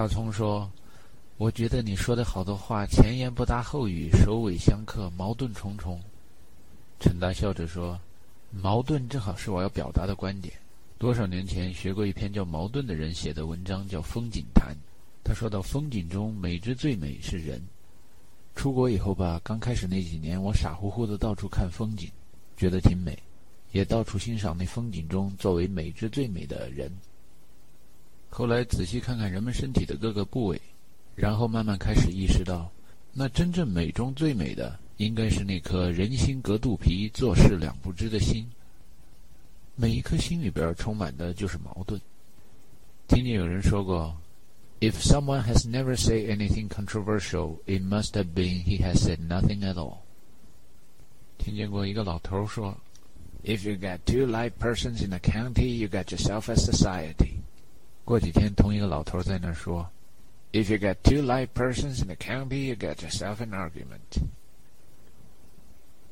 大葱说：“我觉得你说的好多话前言不搭后语，首尾相克，矛盾重重。”陈达笑着说：“矛盾正好是我要表达的观点。多少年前学过一篇叫《矛盾》的人写的文章，叫《风景谈》。他说到风景中美之最美是人。出国以后吧，刚开始那几年，我傻乎乎的到处看风景，觉得挺美，也到处欣赏那风景中作为美之最美的人。”后来仔细看看人们身体的各个部位，然后慢慢开始意识到，那真正美中最美的，应该是那颗人心隔肚皮、做事两不知的心。每一颗心里边充满的就是矛盾。听见有人说过，If someone has never said anything controversial, it must have been he has said nothing at all。听见过一个老头说，If you got two live persons in a county, you got yourself a society。过几天，同一个老头在那儿说：“If you get two like persons in the county, you get yourself an argument。”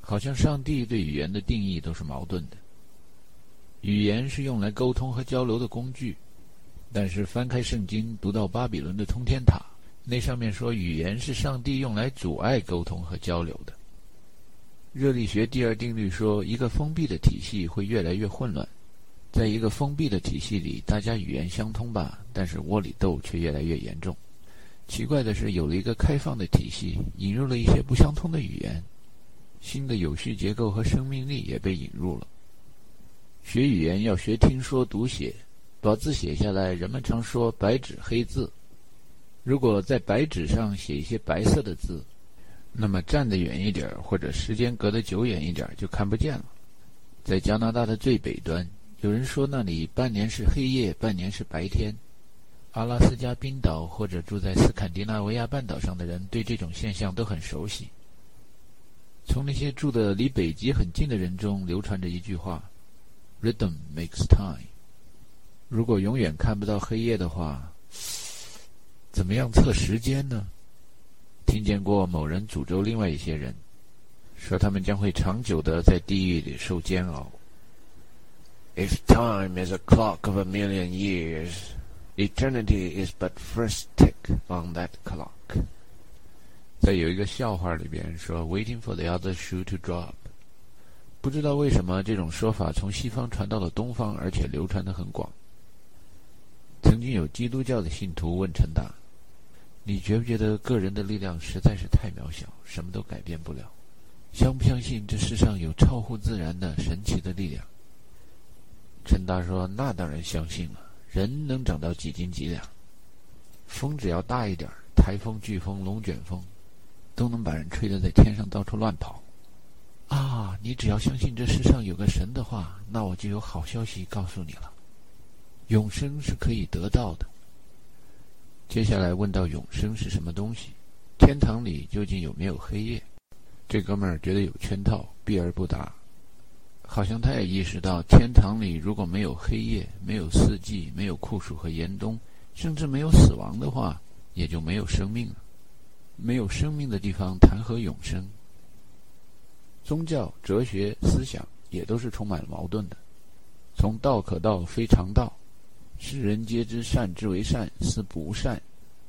好像上帝对语言的定义都是矛盾的。语言是用来沟通和交流的工具，但是翻开圣经，读到巴比伦的通天塔，那上面说语言是上帝用来阻碍沟通和交流的。热力学第二定律说，一个封闭的体系会越来越混乱。在一个封闭的体系里，大家语言相通吧，但是窝里斗却越来越严重。奇怪的是，有了一个开放的体系，引入了一些不相通的语言，新的有序结构和生命力也被引入了。学语言要学听说读写，把字写下来。人们常说“白纸黑字”，如果在白纸上写一些白色的字，那么站得远一点或者时间隔得久远一点就看不见了。在加拿大的最北端。有人说那里半年是黑夜，半年是白天。阿拉斯加冰岛或者住在斯堪的纳维亚半岛上的人对这种现象都很熟悉。从那些住的离北极很近的人中流传着一句话：“Rhythm makes time。”如果永远看不到黑夜的话，怎么样测时间呢？听见过某人诅咒另外一些人，说他们将会长久的在地狱里受煎熬。If time is a clock of a million years, eternity is but first tick on that clock。在有一个笑话里边说，waiting for the other shoe to drop。不知道为什么这种说法从西方传到了东方，而且流传的很广。曾经有基督教的信徒问陈达：“你觉不觉得个人的力量实在是太渺小，什么都改变不了？相不相信这世上有超乎自然的神奇的力量？”陈达说：“那当然相信了。人能长到几斤几两？风只要大一点，台风、飓风、龙卷风，都能把人吹得在天上到处乱跑。啊！你只要相信这世上有个神的话，那我就有好消息告诉你了：永生是可以得到的。接下来问到永生是什么东西？天堂里究竟有没有黑夜？这哥们儿觉得有圈套，避而不答。”好像他也意识到，天堂里如果没有黑夜、没有四季、没有酷暑和严冬，甚至没有死亡的话，也就没有生命了。没有生命的地方，谈何永生？宗教、哲学、思想也都是充满了矛盾的。从道可道，非常道；世人皆知善之为善，斯不善；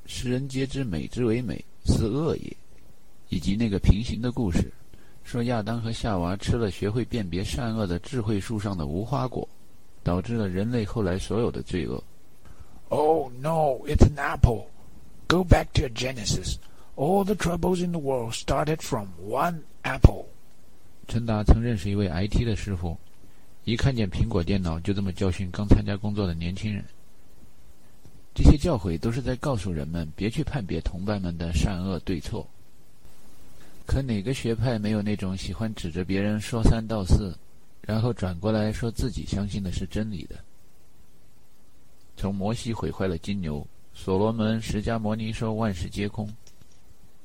世人皆知美之为美，斯恶也。以及那个平行的故事。说亚当和夏娃吃了学会辨别善恶的智慧树上的无花果，导致了人类后来所有的罪恶。Oh no, it's an apple. Go back to Genesis. All the troubles in the world started from one apple. 陈达曾认识一位 IT 的师傅，一看见苹果电脑就这么教训刚参加工作的年轻人。这些教诲都是在告诉人们别去判别同伴们的善恶对错。可哪个学派没有那种喜欢指着别人说三道四，然后转过来说自己相信的是真理的？从摩西毁坏了金牛，所罗门、释迦摩尼说万事皆空，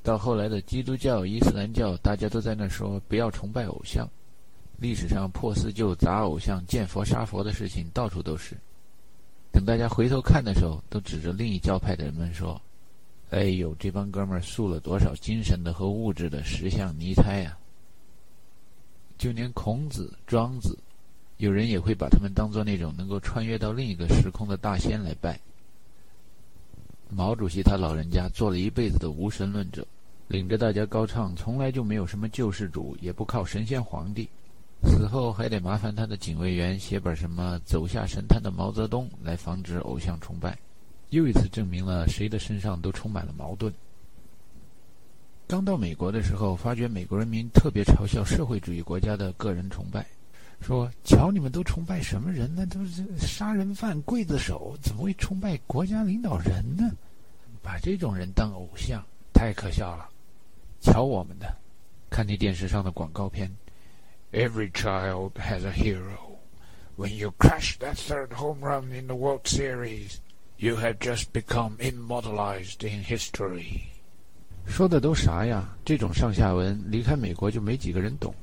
到后来的基督教、伊斯兰教，大家都在那说不要崇拜偶像。历史上破四旧、砸偶像、见佛杀佛的事情到处都是。等大家回头看的时候，都指着另一教派的人们说。哎呦，这帮哥们儿塑了多少精神的和物质的石像泥胎呀！就连孔子、庄子，有人也会把他们当做那种能够穿越到另一个时空的大仙来拜。毛主席他老人家做了一辈子的无神论者，领着大家高唱，从来就没有什么救世主，也不靠神仙皇帝。死后还得麻烦他的警卫员写本什么“走下神坛的毛泽东”来防止偶像崇拜，又一次证明了谁的身上都充满了矛盾。刚到美国的时候，发觉美国人民特别嘲笑社会主义国家的个人崇拜，说：“瞧你们都崇拜什么人呢？都是杀人犯、刽子手，怎么会崇拜国家领导人呢？把这种人当偶像，太可笑了。”瞧我们的，看那电视上的广告片。Every child has a hero. When you crash that third home run in the World Series, you have just become immortalized in history. 说的都啥呀？这种上下文，离开美国就没几个人懂。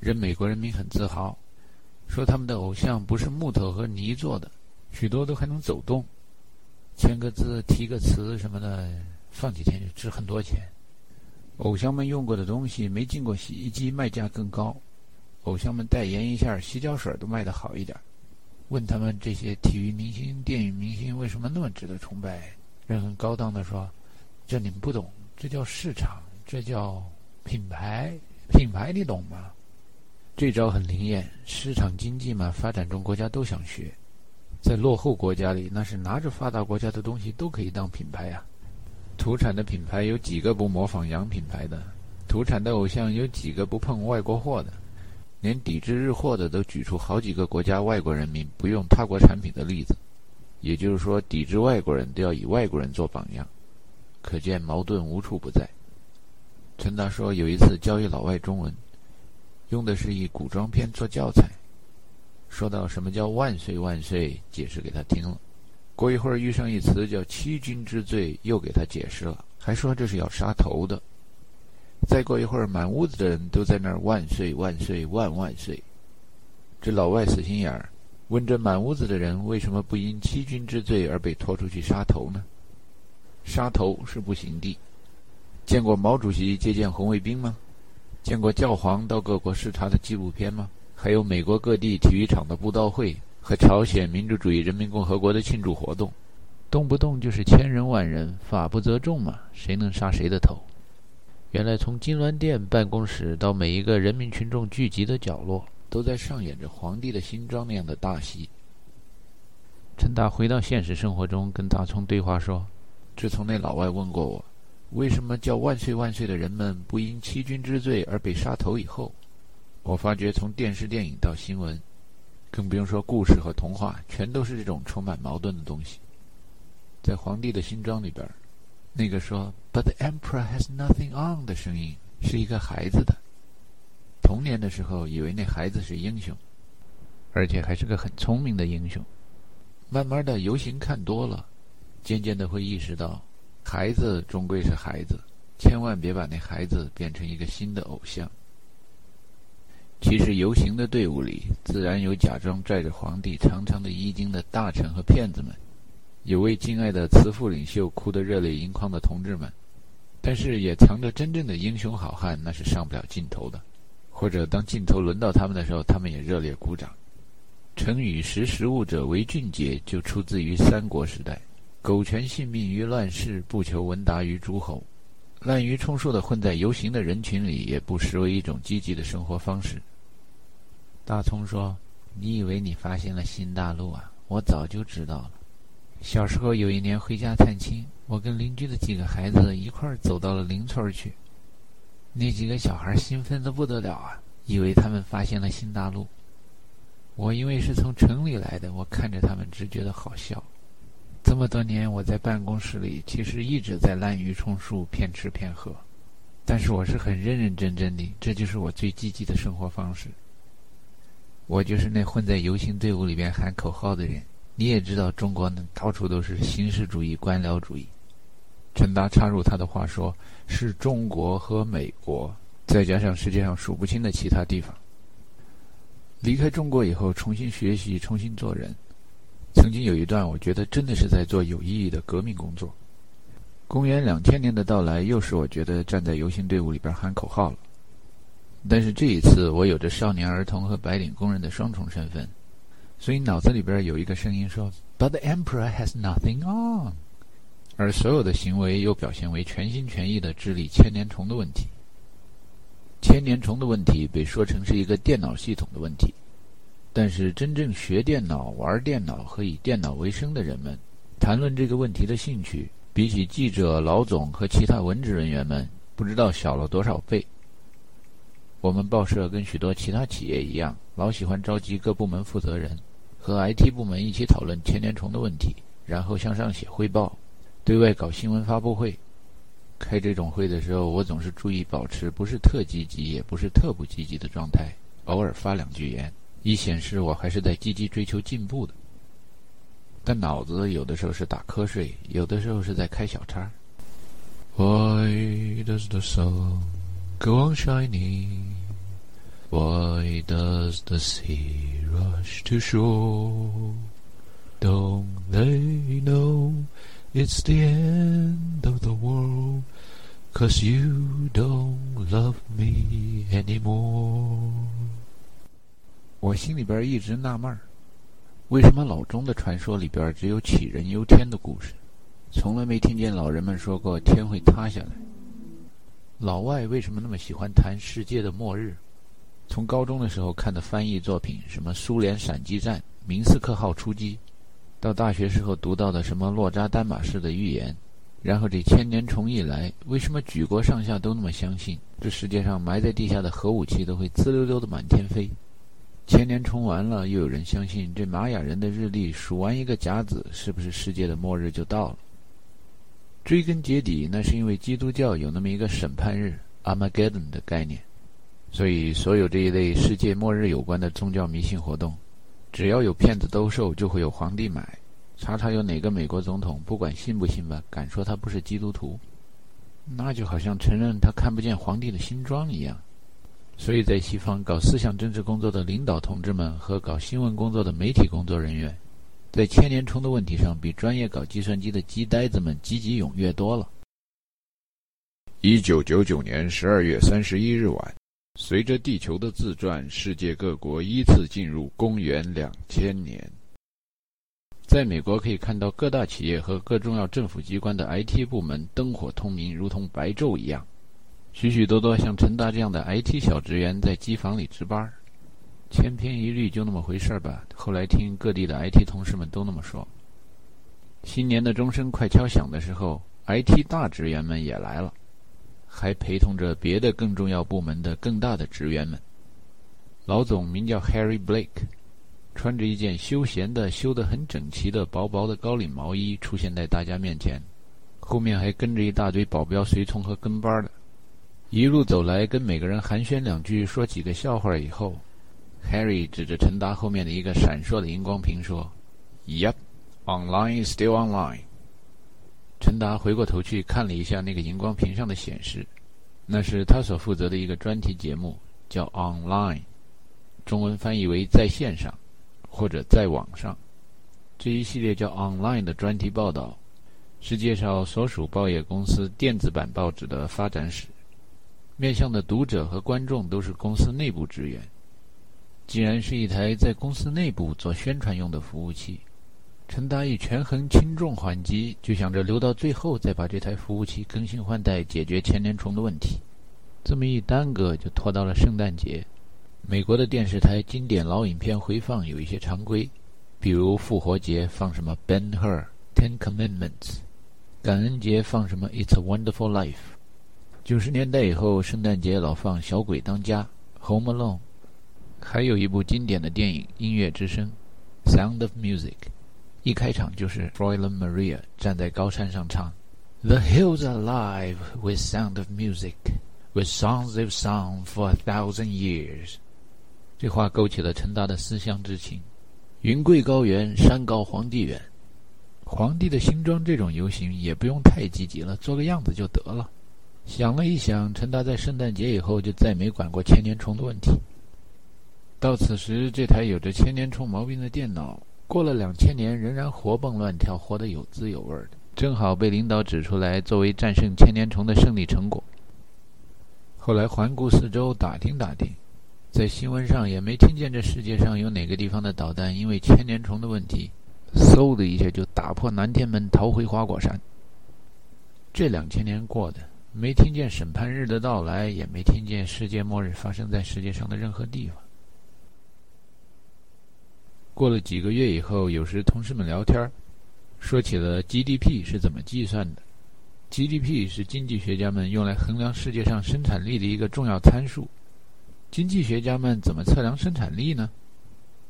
人美国人民很自豪，说他们的偶像不是木头和泥做的，许多都还能走动。签个字、提个词什么的，放几天就值很多钱。偶像们用过的东西没进过洗衣机，卖价更高。偶像们代言一下，洗脚水都卖得好一点。问他们这些体育明星、电影明星为什么那么值得崇拜？人很高档的说：“这你们不懂，这叫市场，这叫品牌。品牌你懂吗？”这招很灵验，市场经济嘛，发展中国家都想学。在落后国家里，那是拿着发达国家的东西都可以当品牌呀。土产的品牌有几个不模仿洋品牌的？土产的偶像有几个不碰外国货的？连抵制日货的都举出好几个国家外国人民不用他国产品的例子。也就是说，抵制外国人都要以外国人做榜样，可见矛盾无处不在。陈达说，有一次教一老外中文，用的是一古装片做教材，说到什么叫万岁万岁，解释给他听了。过一会儿遇上一词叫欺君之罪，又给他解释了，还说这是要杀头的。再过一会儿，满屋子的人都在那儿万岁万岁万万岁。这老外死心眼儿，问这满屋子的人为什么不因欺君之罪而被拖出去杀头呢？杀头是不行的。见过毛主席接见红卫兵吗？见过教皇到各国视察的纪录片吗？还有美国各地体育场的布道会？和朝鲜民主主义人民共和国的庆祝活动，动不动就是千人万人，法不责众嘛，谁能杀谁的头？原来从金銮殿办公室到每一个人民群众聚集的角落，都在上演着皇帝的新装那样的大戏。陈达回到现实生活中，跟大葱对话说：“自从那老外问过我，为什么叫万岁万岁的人们不因欺君之罪而被杀头以后，我发觉从电视电影到新闻。”更不用说故事和童话，全都是这种充满矛盾的东西。在皇帝的新装里边，那个说 “But the emperor has nothing on” 的声音是一个孩子的。童年的时候，以为那孩子是英雄，而且还是个很聪明的英雄。慢慢的游行看多了，渐渐的会意识到，孩子终归是孩子，千万别把那孩子变成一个新的偶像。其实游行的队伍里，自然有假装拽着皇帝长长的衣襟的大臣和骗子们，有为敬爱的慈父领袖哭得热泪盈眶的同志们，但是也藏着真正的英雄好汉，那是上不了镜头的。或者当镜头轮到他们的时候，他们也热烈鼓掌。成语“识时务者为俊杰”就出自于三国时代，“苟全性命于乱世，不求闻达于诸侯”，滥竽充数的混在游行的人群里，也不失为一种积极的生活方式。大葱说：“你以为你发现了新大陆啊？我早就知道了。小时候有一年回家探亲，我跟邻居的几个孩子一块儿走到了邻村去。那几个小孩兴奋的不得了啊，以为他们发现了新大陆。我因为是从城里来的，我看着他们只觉得好笑。这么多年我在办公室里，其实一直在滥竽充数、骗吃骗喝，但是我是很认认真真的，这就是我最积极的生活方式。”我就是那混在游行队伍里边喊口号的人。你也知道，中国呢到处都是形式主义、官僚主义。陈达插入他的话说：“是中国和美国，再加上世界上数不清的其他地方。离开中国以后，重新学习，重新做人。曾经有一段，我觉得真的是在做有意义的革命工作。公元两千年的到来，又是我觉得站在游行队伍里边喊口号了。”但是这一次，我有着少年儿童和白领工人的双重身份，所以脑子里边有一个声音说：“But the emperor has nothing on。”而所有的行为又表现为全心全意的治理千年虫的问题。千年虫的问题被说成是一个电脑系统的问题，但是真正学电脑、玩电脑和以电脑为生的人们，谈论这个问题的兴趣，比起记者、老总和其他文职人员们，不知道小了多少倍。我们报社跟许多其他企业一样，老喜欢召集各部门负责人和 IT 部门一起讨论千年虫的问题，然后向上写汇报，对外搞新闻发布会。开这种会的时候，我总是注意保持不是特积极，也不是特不积极的状态，偶尔发两句言，以显示我还是在积极追求进步的。但脑子有的时候是打瞌睡，有的时候是在开小差。Why does the sun go on shining? Why does the sea rush to shore? Don't they know it's the end of the world? Cause you don't love me anymore. 我心里边一直纳闷儿，为什么老钟的传说里边只有杞人忧天的故事，从来没听见老人们说过天会塌下来？老外为什么那么喜欢谈世界的末日？从高中的时候看的翻译作品，什么苏联闪击战、明斯克号出击，到大学时候读到的什么洛扎丹马士的预言，然后这千年虫一来，为什么举国上下都那么相信这世界上埋在地下的核武器都会滋溜溜的满天飞？千年虫完了，又有人相信这玛雅人的日历数完一个甲子，是不是世界的末日就到了？追根结底，那是因为基督教有那么一个审判日 （Armageddon） 的概念。所以，所有这一类世界末日有关的宗教迷信活动，只要有骗子兜售，就会有皇帝买。查查有哪个美国总统，不管信不信吧，敢说他不是基督徒，那就好像承认他看不见皇帝的新装一样。所以在西方搞思想政治工作的领导同志们和搞新闻工作的媒体工作人员，在千年虫的问题上，比专业搞计算机的鸡呆子们积极踊跃多了。一九九九年十二月三十一日晚。随着地球的自转，世界各国依次进入公元两千年。在美国，可以看到各大企业和各重要政府机关的 IT 部门灯火通明，如同白昼一样。许许多多像陈达这样的 IT 小职员在机房里值班，千篇一律就那么回事儿吧。后来听各地的 IT 同事们都那么说。新年的钟声快敲响的时候，IT 大职员们也来了。还陪同着别的更重要部门的更大的职员们。老总名叫 Harry Blake，穿着一件休闲的、修得很整齐的薄薄的高领毛衣出现在大家面前，后面还跟着一大堆保镖、随从和跟班的。一路走来，跟每个人寒暄两句，说几个笑话以后，Harry 指着陈达后面的一个闪烁的荧光屏说：“Yep, online is still online。”陈达回过头去看了一下那个荧光屏上的显示，那是他所负责的一个专题节目，叫《Online》，中文翻译为“在线上”或者“在网上”。这一系列叫《Online》的专题报道，是介绍所属报业公司电子版报纸的发展史，面向的读者和观众都是公司内部职员。既然是一台在公司内部做宣传用的服务器。陈达以权衡轻重缓急，就想着留到最后再把这台服务器更新换代，解决千年虫的问题。这么一耽搁，就拖到了圣诞节。美国的电视台经典老影片回放有一些常规，比如复活节放什么《Ben Hur》《Ten Commandments》，感恩节放什么《It's a Wonderful Life》。九十年代以后，圣诞节老放《小鬼当家》《Home Alone》，还有一部经典的电影《音乐之声》《Sound of Music》。一开场就是 Fräulein Maria 站在高山上唱：“The hills alive with sound of music, with songs they've sung for a thousand years。”这话勾起了陈达的思乡之情。云贵高原，山高皇帝远。皇帝的新装这种游行也不用太积极了，做个样子就得了。想了一想，陈达在圣诞节以后就再没管过千年虫的问题。到此时，这台有着千年虫毛病的电脑。过了两千年，仍然活蹦乱跳，活得有滋有味的，正好被领导指出来作为战胜千年虫的胜利成果。后来环顾四周，打听打听，在新闻上也没听见这世界上有哪个地方的导弹因为千年虫的问题，嗖的一下就打破南天门，逃回花果山。这两千年过的，没听见审判日的到来，也没听见世界末日发生在世界上的任何地方。过了几个月以后，有时同事们聊天说起了 GDP 是怎么计算的。GDP 是经济学家们用来衡量世界上生产力的一个重要参数。经济学家们怎么测量生产力呢？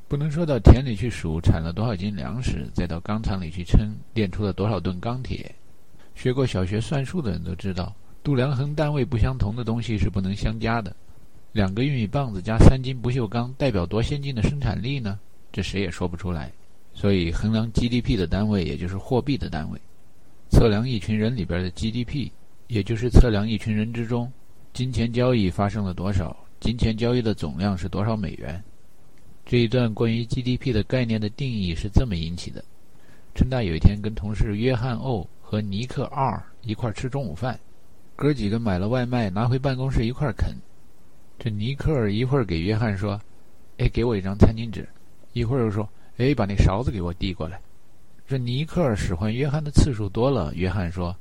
不能说到田里去数产了多少斤粮食，再到钢厂里去称炼出了多少吨钢铁。学过小学算术的人都知道，度量衡单位不相同的东西是不能相加的。两个玉米棒子加三斤不锈钢，代表多先进的生产力呢？这谁也说不出来。所以，衡量 GDP 的单位也就是货币的单位。测量一群人里边的 GDP，也就是测量一群人之中金钱交易发生了多少，金钱交易的总量是多少美元。这一段关于 GDP 的概念的定义是这么引起的：陈大有一天跟同事约翰 O 和尼克 R 一块吃中午饭，哥几个买了外卖拿回办公室一块啃。这尼克一会儿给约翰说：“哎，给我一张餐巾纸。”一会儿又说：“哎，把那勺子给我递过来。”这尼克使唤约翰的次数多了，约翰说：“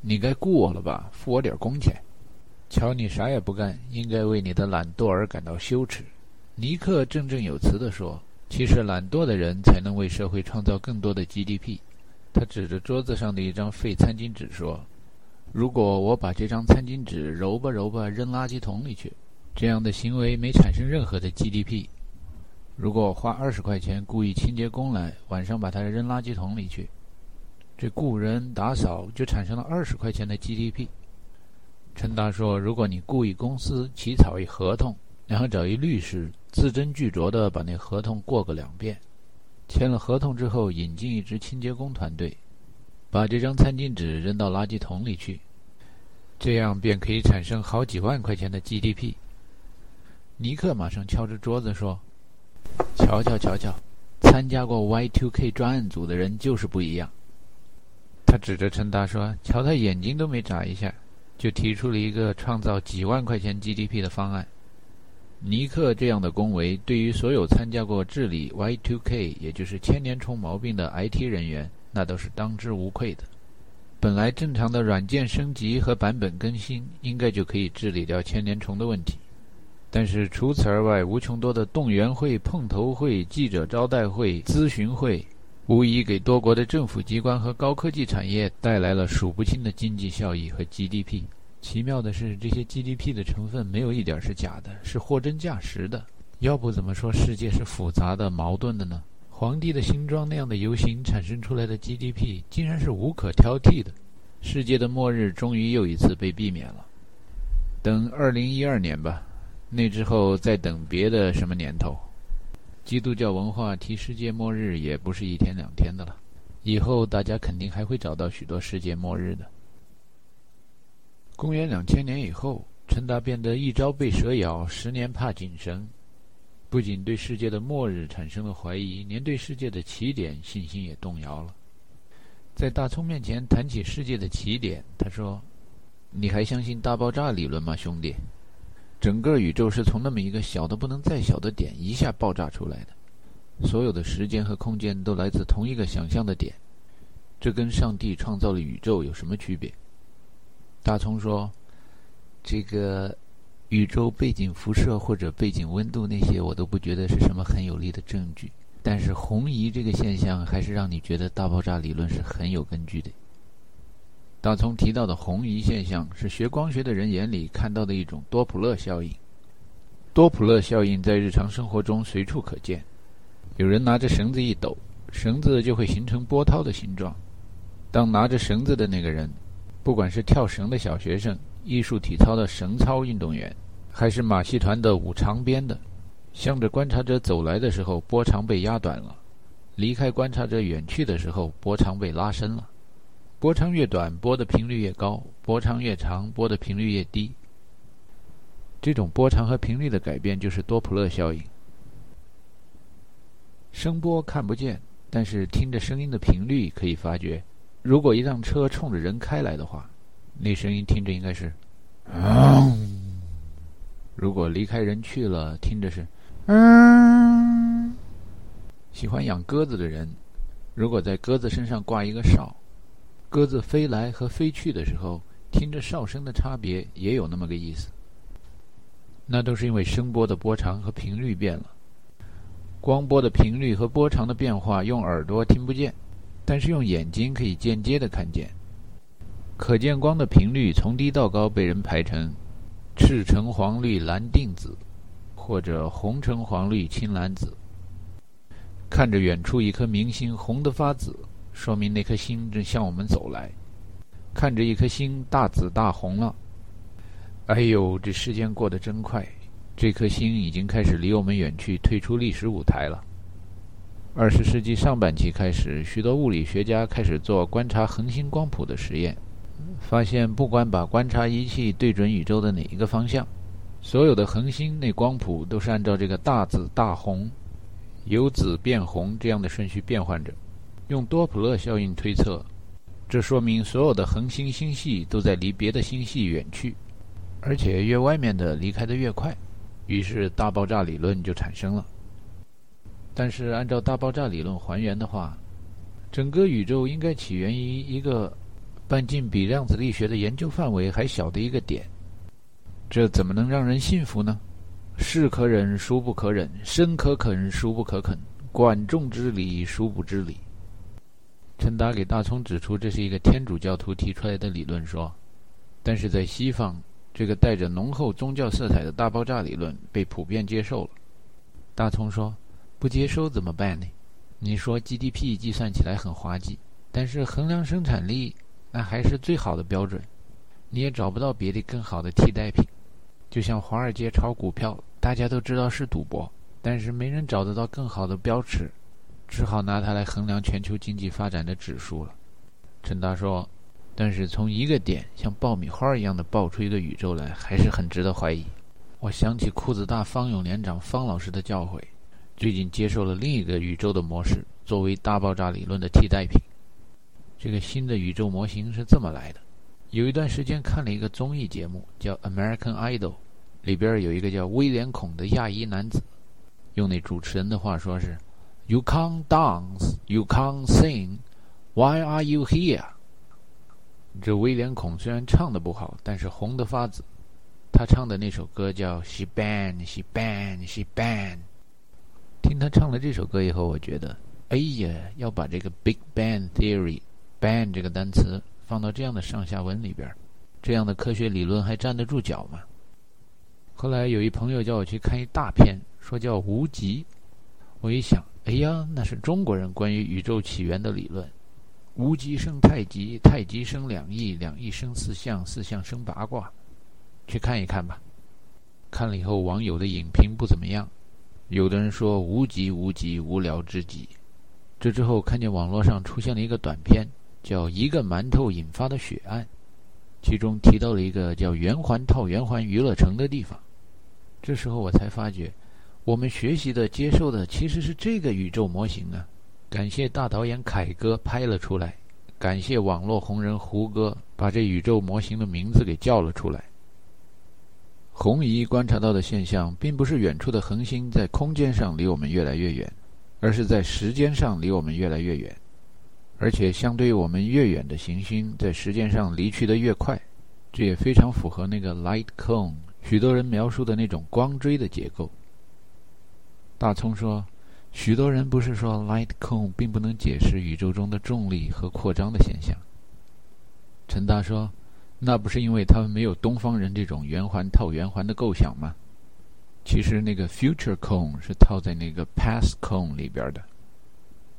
你该雇我了吧？付我点工钱。瞧你啥也不干，应该为你的懒惰而感到羞耻。”尼克振振有词地说：“其实懒惰的人才能为社会创造更多的 GDP。”他指着桌子上的一张废餐巾纸说：“如果我把这张餐巾纸揉吧揉吧扔垃圾桶里去，这样的行为没产生任何的 GDP。”如果花二十块钱雇一清洁工来，晚上把它扔垃圾桶里去，这雇人打扫就产生了二十块钱的 GDP。陈达说：“如果你雇一公司起草一合同，然后找一律师字斟句酌地把那合同过个两遍，签了合同之后引进一支清洁工团队，把这张餐巾纸扔到垃圾桶里去，这样便可以产生好几万块钱的 GDP。”尼克马上敲着桌子说。瞧瞧瞧瞧，参加过 Y2K 专案组的人就是不一样。他指着陈达说：“瞧他眼睛都没眨一下，就提出了一个创造几万块钱 GDP 的方案。”尼克这样的恭维，对于所有参加过治理 Y2K，也就是千年虫毛病的 IT 人员，那都是当之无愧的。本来正常的软件升级和版本更新，应该就可以治理掉千年虫的问题。但是除此而外，无穷多的动员会、碰头会、记者招待会、咨询会，无疑给多国的政府机关和高科技产业带来了数不清的经济效益和 GDP。奇妙的是，这些 GDP 的成分没有一点是假的，是货真价实的。要不怎么说世界是复杂的、矛盾的呢？皇帝的新装那样的游行产生出来的 GDP，竟然是无可挑剔的。世界的末日终于又一次被避免了。等二零一二年吧。那之后再等别的什么年头，基督教文化提世界末日也不是一天两天的了。以后大家肯定还会找到许多世界末日的。公元两千年以后，陈达变得一朝被蛇咬，十年怕井绳，不仅对世界的末日产生了怀疑，连对世界的起点信心也动摇了。在大葱面前谈起世界的起点，他说：“你还相信大爆炸理论吗，兄弟？”整个宇宙是从那么一个小的不能再小的点一下爆炸出来的，所有的时间和空间都来自同一个想象的点，这跟上帝创造了宇宙有什么区别？大葱说：“这个宇宙背景辐射或者背景温度那些，我都不觉得是什么很有力的证据，但是红移这个现象还是让你觉得大爆炸理论是很有根据的。”大葱提到的红移现象是学光学的人眼里看到的一种多普勒效应。多普勒效应在日常生活中随处可见。有人拿着绳子一抖，绳子就会形成波涛的形状。当拿着绳子的那个人，不管是跳绳的小学生、艺术体操的绳操运动员，还是马戏团的舞长鞭的，向着观察者走来的时候，波长被压短了；离开观察者远去的时候，波长被拉伸了。波长越短，波的频率越高；波长越长，波的频率越低。这种波长和频率的改变就是多普勒效应。声波看不见，但是听着声音的频率可以发觉。如果一辆车冲着人开来的话，那声音听着应该是“嗯”；如果离开人去了，听着是“嗯”。喜欢养鸽子的人，如果在鸽子身上挂一个哨。鸽子飞来和飞去的时候，听着哨声的差别也有那么个意思。那都是因为声波的波长和频率变了。光波的频率和波长的变化用耳朵听不见，但是用眼睛可以间接的看见。可见光的频率从低到高被人排成赤橙黄绿蓝靛紫，或者红橙黄绿青蓝紫。看着远处一颗明星红得发紫，说明那颗星正向我们走来。看着一颗星大紫大红了，哎呦，这时间过得真快！这颗星已经开始离我们远去，退出历史舞台了。二十世纪上半期开始，许多物理学家开始做观察恒星光谱的实验，发现不管把观察仪器对准宇宙的哪一个方向，所有的恒星那光谱都是按照这个大紫大红。由紫变红这样的顺序变换着，用多普勒效应推测，这说明所有的恒星星系都在离别的星系远去，而且越外面的离开的越快，于是大爆炸理论就产生了。但是按照大爆炸理论还原的话，整个宇宙应该起源于一个半径比量子力学的研究范围还小的一个点，这怎么能让人信服呢？是可忍，孰不可忍；生可肯，孰不可肯。管仲之理，孰不知理？陈达给大聪指出，这是一个天主教徒提出来的理论，说，但是在西方，这个带着浓厚宗教色彩的大爆炸理论被普遍接受了。大聪说：“不接受怎么办呢？你说 GDP 计算起来很滑稽，但是衡量生产力，那还是最好的标准。你也找不到别的更好的替代品。就像华尔街炒股票。”大家都知道是赌博，但是没人找得到更好的标尺，只好拿它来衡量全球经济发展的指数了。陈达说：“但是从一个点像爆米花一样的爆出一个宇宙来，还是很值得怀疑。”我想起裤子大方永连长方老师的教诲，最近接受了另一个宇宙的模式作为大爆炸理论的替代品。这个新的宇宙模型是这么来的：有一段时间看了一个综艺节目，叫《American Idol》。里边有一个叫威廉孔的亚裔男子，用那主持人的话说是：“You can't dance, you can't sing, why are you here？” 这威廉孔虽然唱的不好，但是红得发紫。他唱的那首歌叫《She Bang, She Bang, She Bang》。听他唱了这首歌以后，我觉得，哎呀，要把这个 Big Bang Theory，Bang 这个单词放到这样的上下文里边，这样的科学理论还站得住脚吗？后来有一朋友叫我去看一大片，说叫《无极》。我一想，哎呀，那是中国人关于宇宙起源的理论。无极生太极，太极生两仪，两仪生四象，四象生八卦。去看一看吧。看了以后，网友的影评不怎么样。有的人说无极无极，无聊至极。这之后，看见网络上出现了一个短片，叫《一个馒头引发的血案》，其中提到了一个叫圆环套圆环娱乐城的地方。这时候我才发觉，我们学习的、接受的其实是这个宇宙模型啊！感谢大导演凯哥拍了出来，感谢网络红人胡歌把这宇宙模型的名字给叫了出来。红移观察到的现象，并不是远处的恒星在空间上离我们越来越远，而是在时间上离我们越来越远，而且相对于我们越远的行星，在时间上离去的越快。这也非常符合那个 light cone。许多人描述的那种光锥的结构。大葱说：“许多人不是说 light cone 并不能解释宇宙中的重力和扩张的现象。”陈达说：“那不是因为他们没有东方人这种圆环套圆环的构想吗？其实那个 future cone 是套在那个 past cone 里边的。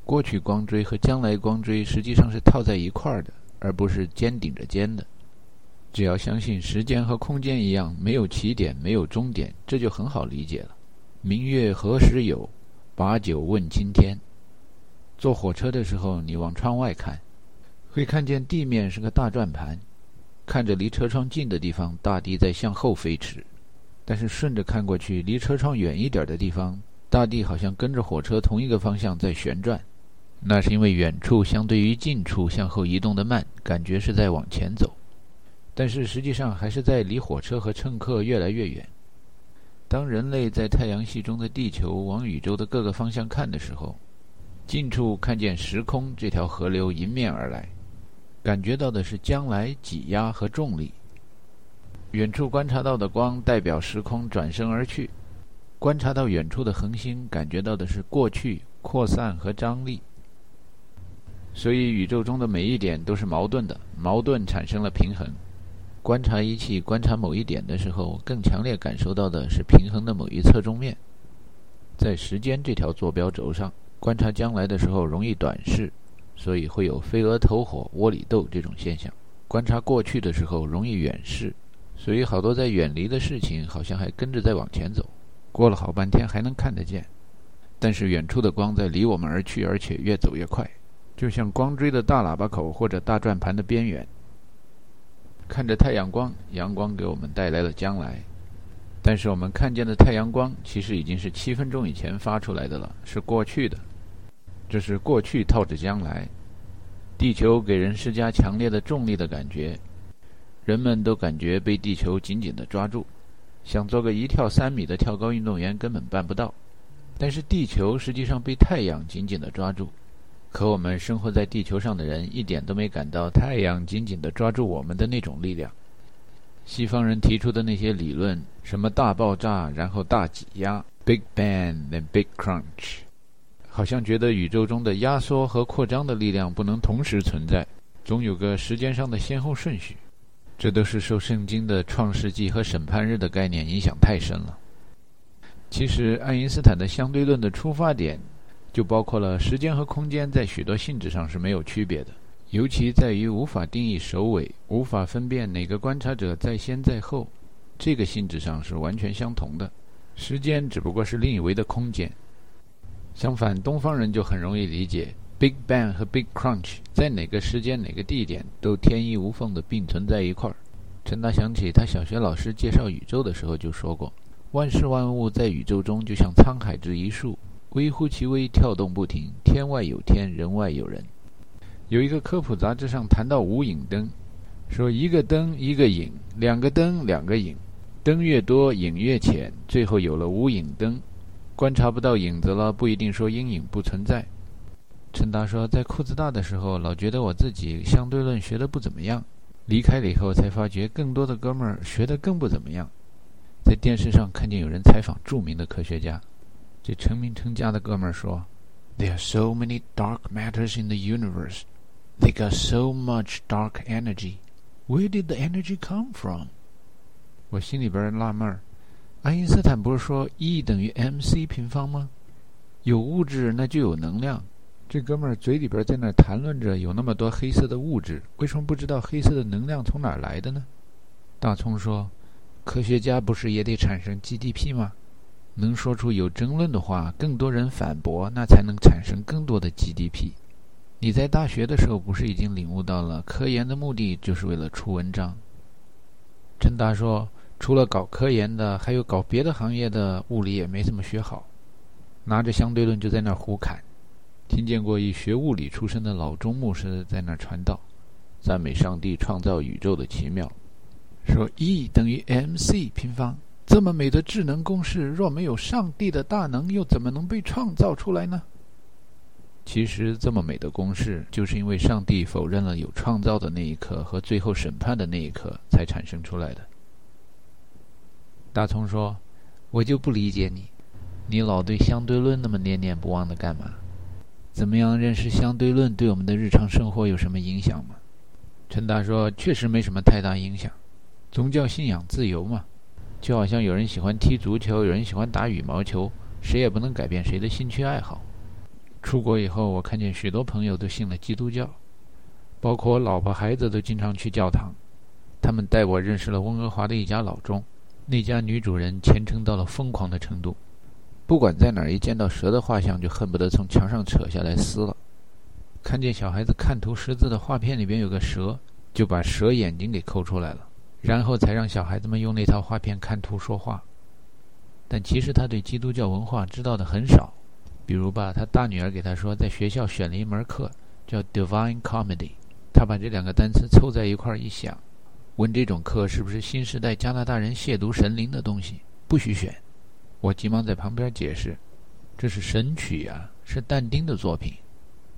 过去光锥和将来光锥实际上是套在一块儿的，而不是尖顶着尖的。”只要相信时间和空间一样没有起点没有终点，这就很好理解了。明月何时有？把酒问青天。坐火车的时候，你往窗外看，会看见地面是个大转盘，看着离车窗近的地方，大地在向后飞驰；但是顺着看过去，离车窗远一点的地方，大地好像跟着火车同一个方向在旋转。那是因为远处相对于近处向后移动的慢，感觉是在往前走。但是实际上还是在离火车和乘客越来越远。当人类在太阳系中的地球往宇宙的各个方向看的时候，近处看见时空这条河流迎面而来，感觉到的是将来、挤压和重力。远处观察到的光代表时空转身而去，观察到远处的恒星，感觉到的是过去、扩散和张力。所以，宇宙中的每一点都是矛盾的，矛盾产生了平衡。观察仪器观察某一点的时候，更强烈感受到的是平衡的某一侧重面。在时间这条坐标轴上，观察将来的时候容易短视，所以会有飞蛾投火、窝里斗这种现象；观察过去的时候容易远视，所以好多在远离的事情好像还跟着在往前走，过了好半天还能看得见。但是远处的光在离我们而去，而且越走越快。就像光锥的大喇叭口或者大转盘的边缘，看着太阳光，阳光给我们带来了将来，但是我们看见的太阳光其实已经是七分钟以前发出来的了，是过去的。这是过去套着将来。地球给人施加强烈的重力的感觉，人们都感觉被地球紧紧地抓住，想做个一跳三米的跳高运动员根本办不到。但是地球实际上被太阳紧紧地抓住。可我们生活在地球上的人一点都没感到太阳紧紧地抓住我们的那种力量。西方人提出的那些理论，什么大爆炸，然后大挤压 （Big Bang then Big Crunch），好像觉得宇宙中的压缩和扩张的力量不能同时存在，总有个时间上的先后顺序。这都是受圣经的创世纪和审判日的概念影响太深了。其实，爱因斯坦的相对论的出发点。就包括了时间和空间在许多性质上是没有区别的，尤其在于无法定义首尾，无法分辨哪个观察者在先在后，这个性质上是完全相同的。时间只不过是另一维的空间。相反，东方人就很容易理解 Big Bang 和 Big Crunch 在哪个时间、哪个地点都天衣无缝地并存在一块儿。陈达想起他小学老师介绍宇宙的时候就说过：“万事万物在宇宙中就像沧海之一粟。”微乎其微，跳动不停。天外有天，人外有人。有一个科普杂志上谈到无影灯，说一个灯一个影，两个灯两个影，灯越多影越浅，最后有了无影灯。观察不到影子了，不一定说阴影不存在。陈达说，在裤子大的时候，老觉得我自己相对论学的不怎么样，离开了以后才发觉，更多的哥们儿学的更不怎么样。在电视上看见有人采访著名的科学家。这成名成家的哥们儿说：“There are so many dark matters in the universe. They got so much dark energy. Where did the energy come from？” 我心里边纳闷儿，爱因斯坦不是说 E 等于 mc 平方吗？有物质那就有能量。这哥们儿嘴里边在那谈论着有那么多黑色的物质，为什么不知道黑色的能量从哪儿来的呢？大葱说：“科学家不是也得产生 GDP 吗？”能说出有争论的话，更多人反驳，那才能产生更多的 GDP。你在大学的时候不是已经领悟到了，科研的目的就是为了出文章？陈达说，除了搞科研的，还有搞别的行业的，物理也没怎么学好，拿着相对论就在那儿胡侃。听见过一学物理出身的老钟牧师在那儿传道，赞美上帝创造宇宙的奇妙，说 E 等于 mc 平方。这么美的智能公式，若没有上帝的大能，又怎么能被创造出来呢？其实，这么美的公式，就是因为上帝否认了有创造的那一刻和最后审判的那一刻，才产生出来的。大葱说：“我就不理解你，你老对相对论那么念念不忘的干嘛？怎么样认识相对论，对我们的日常生活有什么影响吗？”陈达说：“确实没什么太大影响，宗教信仰自由嘛。”就好像有人喜欢踢足球，有人喜欢打羽毛球，谁也不能改变谁的兴趣爱好。出国以后，我看见许多朋友都信了基督教，包括我老婆孩子都经常去教堂。他们带我认识了温哥华的一家老钟，那家女主人虔诚到了疯狂的程度，不管在哪儿一见到蛇的画像，就恨不得从墙上扯下来撕了。看见小孩子看图识字的画片里边有个蛇，就把蛇眼睛给抠出来了。然后才让小孩子们用那套画片看图说话，但其实他对基督教文化知道的很少。比如吧，他大女儿给他说，在学校选了一门课叫 Divine Comedy，他把这两个单词凑在一块儿一想，问这种课是不是新时代加拿大人亵渎神灵的东西，不许选。我急忙在旁边解释，这是神曲啊，是但丁的作品，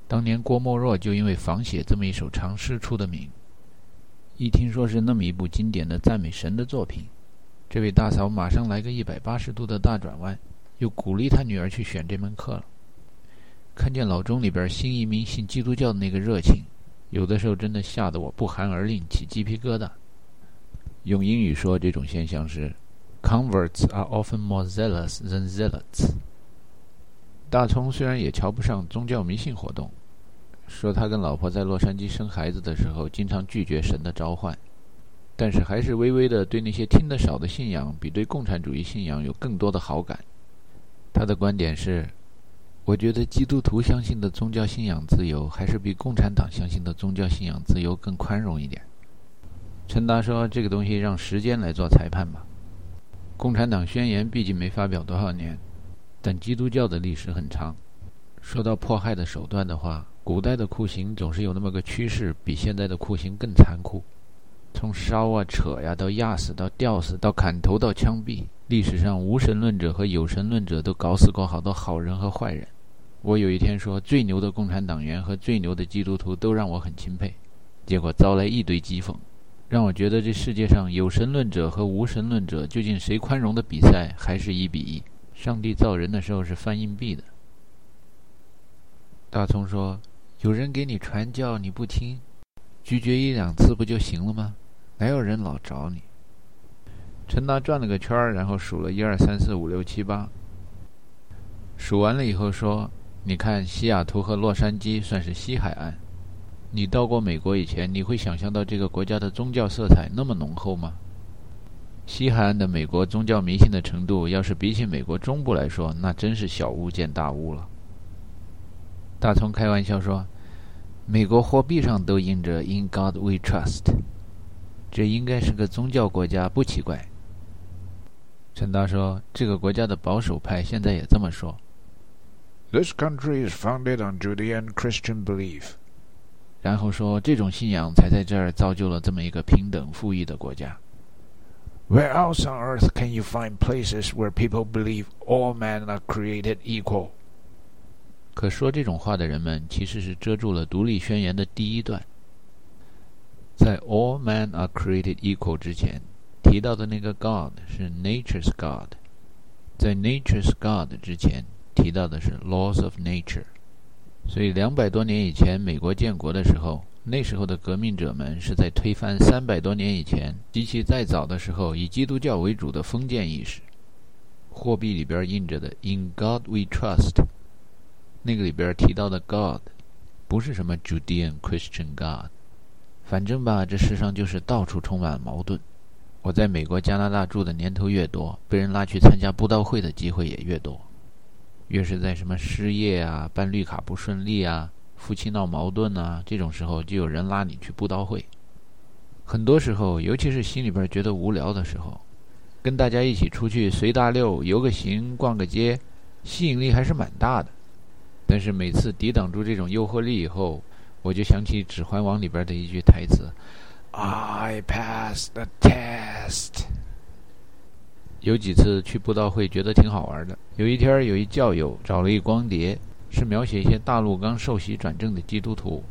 当年郭沫若就因为仿写这么一首长诗出的名。一听说是那么一部经典的赞美神的作品，这位大嫂马上来个一百八十度的大转弯，又鼓励她女儿去选这门课了。看见老钟里边新移民信基督教的那个热情，有的时候真的吓得我不寒而栗，起鸡皮疙瘩。用英语说这种现象是：Converts are often more zealous than zealots。大葱虽然也瞧不上宗教迷信活动。说他跟老婆在洛杉矶生孩子的时候，经常拒绝神的召唤，但是还是微微的对那些听得少的信仰，比对共产主义信仰有更多的好感。他的观点是：我觉得基督徒相信的宗教信仰自由，还是比共产党相信的宗教信仰自由更宽容一点。陈达说：“这个东西让时间来做裁判吧。共产党宣言毕竟没发表多少年，但基督教的历史很长。说到迫害的手段的话。”古代的酷刑总是有那么个趋势，比现在的酷刑更残酷。从烧啊、扯呀，到压死、到吊死、到砍头、到枪毙，历史上无神论者和有神论者都搞死过好多好人和坏人。我有一天说，最牛的共产党员和最牛的基督徒都让我很钦佩，结果遭来一堆讥讽，让我觉得这世界上有神论者和无神论者究竟谁宽容的比赛还是一比一。上帝造人的时候是翻硬币的。大葱说。有人给你传教，你不听，拒绝一两次不就行了吗？哪有人老找你？陈达转了个圈，然后数了一二三四五六七八，数完了以后说：“你看，西雅图和洛杉矶算是西海岸。你到过美国以前，你会想象到这个国家的宗教色彩那么浓厚吗？西海岸的美国宗教迷信的程度，要是比起美国中部来说，那真是小巫见大巫了。”大葱开玩笑说。美国货币上都印着 “In God We Trust”，这应该是个宗教国家，不奇怪。陈达说：“这个国家的保守派现在也这么说。” This country is founded on Judean Christian belief。然后说，这种信仰才在这儿造就了这么一个平等富裕的国家。Where else on earth can you find places where people believe all men are created equal？ 可说这种话的人们，其实是遮住了独立宣言的第一段。在 “All men are created equal” 之前提到的那个 God 是 Nature's God，在 Nature's God 之前提到的是 Laws of Nature。所以两百多年以前美国建国的时候，那时候的革命者们是在推翻三百多年以前及其再早的时候以基督教为主的封建意识。货币里边印着的 “In God We Trust”。那个里边提到的 God，不是什么 Judean Christian God，反正吧，这世上就是到处充满了矛盾。我在美国、加拿大住的年头越多，被人拉去参加布道会的机会也越多。越是在什么失业啊、办绿卡不顺利啊、夫妻闹矛盾啊这种时候，就有人拉你去布道会。很多时候，尤其是心里边觉得无聊的时候，跟大家一起出去随大溜、游个行、逛个街，吸引力还是蛮大的。但是每次抵挡住这种诱惑力以后，我就想起《指环王》里边的一句台词：“I passed the test。”有几次去布道会，觉得挺好玩的。有一天，有一教友找了一光碟，是描写一些大陆刚受洗转正的基督徒。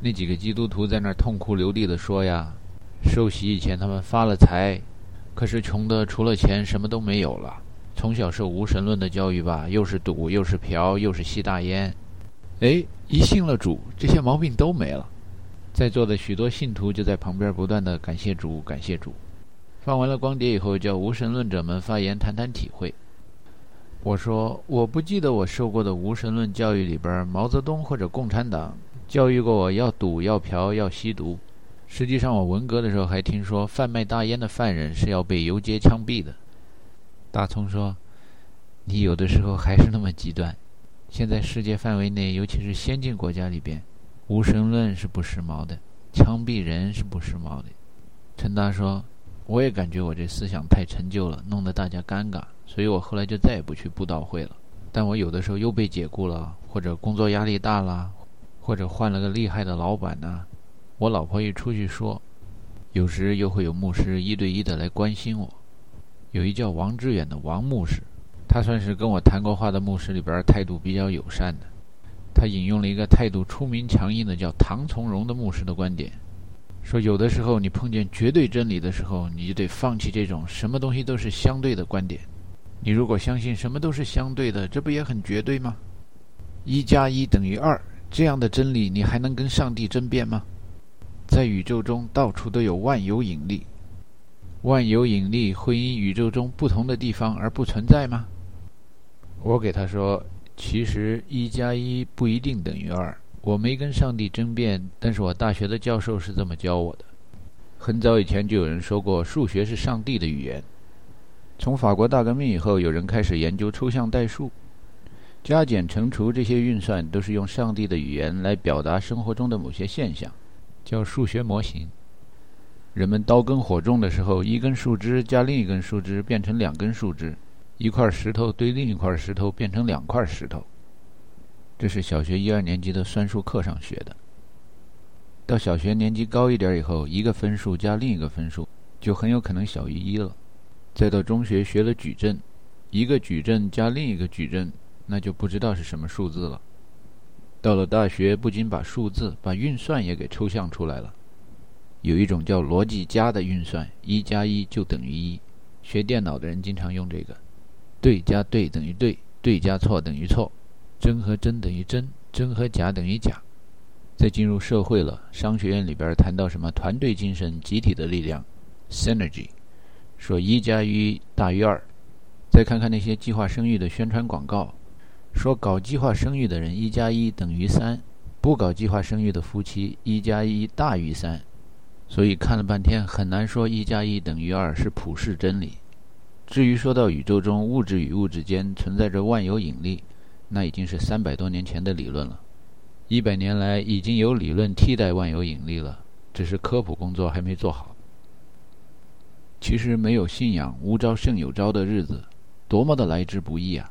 那几个基督徒在那儿痛哭流涕地说：“呀，受洗以前他们发了财，可是穷的除了钱什么都没有了。”从小受无神论的教育吧，又是赌，又是嫖，又是吸大烟。哎，一信了主，这些毛病都没了。在座的许多信徒就在旁边不断的感谢主，感谢主。放完了光碟以后，叫无神论者们发言谈谈体会。我说，我不记得我受过的无神论教育里边，毛泽东或者共产党教育过我要赌、要嫖、要吸毒。实际上，我文革的时候还听说，贩卖大烟的犯人是要被游街枪毙的。大葱说：“你有的时候还是那么极端。现在世界范围内，尤其是先进国家里边，无神论是不时髦的，枪毙人是不时髦的。”陈达说：“我也感觉我这思想太陈旧了，弄得大家尴尬，所以我后来就再也不去布道会了。但我有的时候又被解雇了，或者工作压力大了，或者换了个厉害的老板呐。我老婆一出去说，有时又会有牧师一对一的来关心我。”有一叫王志远的王牧师，他算是跟我谈过话的牧师里边态度比较友善的。他引用了一个态度出名强硬的叫唐从容的牧师的观点，说有的时候你碰见绝对真理的时候，你就得放弃这种什么东西都是相对的观点。你如果相信什么都是相对的，这不也很绝对吗？一加一等于二这样的真理，你还能跟上帝争辩吗？在宇宙中到处都有万有引力，万有引力会因宇宙中不同的地方而不存在吗？我给他说。其实一加一不一定等于二。我没跟上帝争辩，但是我大学的教授是这么教我的。很早以前就有人说过，数学是上帝的语言。从法国大革命以后，有人开始研究抽象代数，加减乘除这些运算都是用上帝的语言来表达生活中的某些现象，叫数学模型。人们刀耕火种的时候，一根树枝加另一根树枝变成两根树枝。一块石头堆另一块石头变成两块石头，这是小学一二年级的算术课上学的。到小学年级高一点以后，一个分数加另一个分数就很有可能小于一了。再到中学学了矩阵，一个矩阵加另一个矩阵，那就不知道是什么数字了。到了大学，不仅把数字、把运算也给抽象出来了。有一种叫逻辑加的运算，一加一就等于一。学电脑的人经常用这个。对加对等于对，对加错等于错，真和真等于真，真和假等于假。再进入社会了，商学院里边谈到什么团队精神、集体的力量，synergy，说一加一大于二。再看看那些计划生育的宣传广告，说搞计划生育的人一加一等于三，不搞计划生育的夫妻一加一大于三。所以看了半天，很难说一加一等于二是普世真理。至于说到宇宙中物质与物质间存在着万有引力，那已经是三百多年前的理论了。一百年来已经有理论替代万有引力了，只是科普工作还没做好。其实没有信仰，无招胜有招的日子，多么的来之不易啊！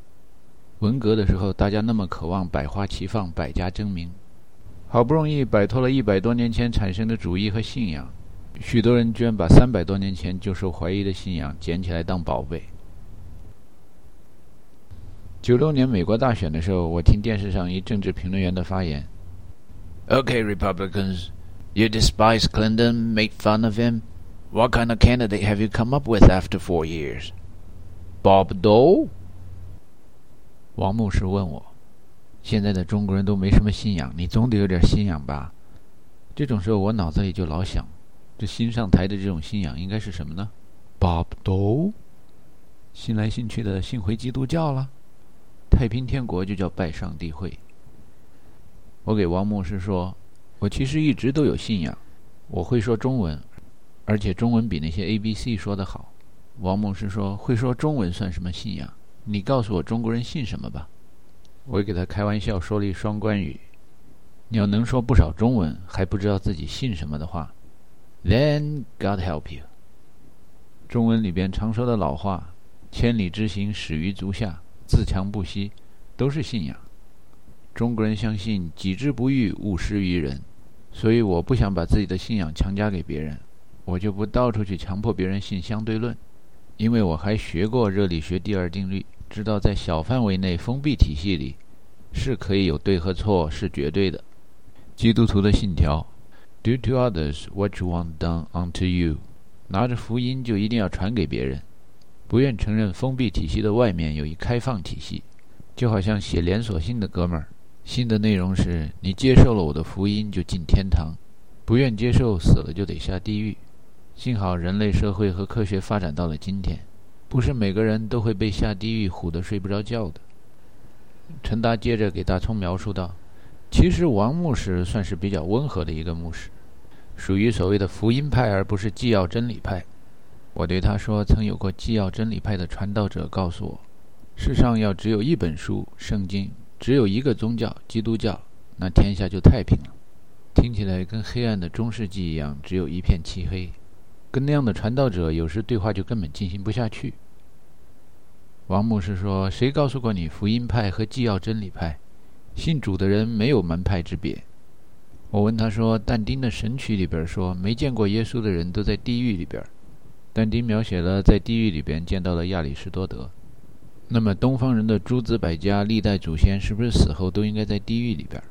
文革的时候，大家那么渴望百花齐放、百家争鸣，好不容易摆脱了一百多年前产生的主义和信仰。许多人居然把三百多年前就受怀疑的信仰捡起来当宝贝。九六年美国大选的时候，我听电视上一政治评论员的发言：“Okay, Republicans, you despise Clinton, make fun of him. What kind of candidate have you come up with after four years? Bob Dole？” 王牧师问我：“现在的中国人都没什么信仰，你总得有点信仰吧？”这种时候，我脑子里就老想。这新上台的这种信仰应该是什么呢？Bob Dole，信来信去的信回基督教了。太平天国就叫拜上帝会。我给王牧师说，我其实一直都有信仰，我会说中文，而且中文比那些 A B C 说的好。王牧师说，会说中文算什么信仰？你告诉我中国人信什么吧。我给他开玩笑说了一双关语：你要能说不少中文，还不知道自己信什么的话。Then God help you。中文里边常说的老话“千里之行，始于足下”，自强不息，都是信仰。中国人相信“己之不欲，勿施于人”，所以我不想把自己的信仰强加给别人，我就不到处去强迫别人信相对论，因为我还学过热力学第二定律，知道在小范围内封闭体系里是可以有对和错，是绝对的。基督徒的信条。Do to others what you want done unto you。拿着福音就一定要传给别人，不愿承认封闭体系的外面有一开放体系，就好像写连锁信的哥们儿，信的内容是你接受了我的福音就进天堂，不愿接受死了就得下地狱。幸好人类社会和科学发展到了今天，不是每个人都会被下地狱唬得睡不着觉的。陈达接着给大聪描述道：“其实王牧师算是比较温和的一个牧师。”属于所谓的福音派，而不是纪要真理派。我对他说：“曾有过纪要真理派的传道者告诉我，世上要只有一本书——圣经，只有一个宗教——基督教，那天下就太平了。听起来跟黑暗的中世纪一样，只有一片漆黑。跟那样的传道者，有时对话就根本进行不下去。”王牧师说：“谁告诉过你福音派和纪要真理派？信主的人没有门派之别。”我问他说：“但丁的《神曲》里边说，没见过耶稣的人都在地狱里边。但丁描写了在地狱里边见到了亚里士多德。那么东方人的诸子百家、历代祖先是不是死后都应该在地狱里边？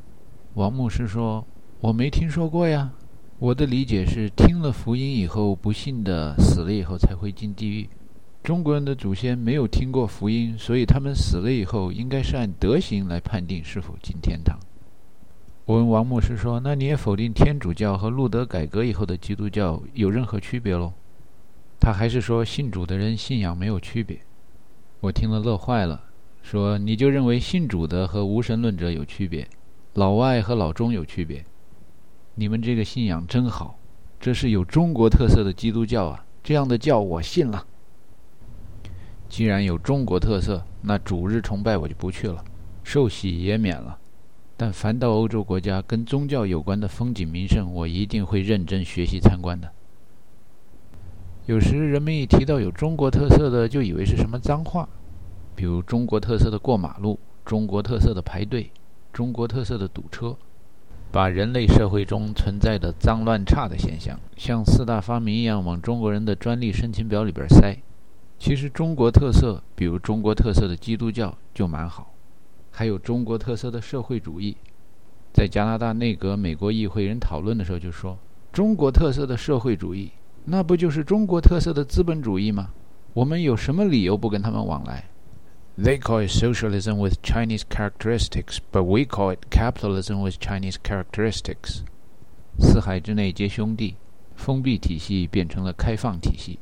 王牧师说：“我没听说过呀。我的理解是，听了福音以后不信的，死了以后才会进地狱。中国人的祖先没有听过福音，所以他们死了以后应该是按德行来判定是否进天堂。”我问王牧师说：“那你也否定天主教和路德改革以后的基督教有任何区别喽？”他还是说信主的人信仰没有区别。我听了乐坏了，说：“你就认为信主的和无神论者有区别，老外和老中有区别？你们这个信仰真好，这是有中国特色的基督教啊！这样的教我信了。既然有中国特色，那主日崇拜我就不去了，受洗也免了。但凡到欧洲国家跟宗教有关的风景名胜，我一定会认真学习参观的。”有时人们一提到有中国特色的，就以为是什么脏话，比如中国特色的过马路、中国特色的排队、中国特色的堵车，把人类社会中存在的脏乱差的现象，像四大发明一样往中国人的专利申请表里边塞。其实中国特色，比如中国特色的基督教就蛮好，还有中国特色的社会主义。在加拿大内阁、美国议会人讨论的时候就说，中国特色的社会主义。那不就是中国特色的资本主义吗？我们有什么理由不跟他们往来？They call it socialism with Chinese characteristics, but we call it capitalism with Chinese characteristics. 四海之内皆兄弟，封闭体系变成了开放体系。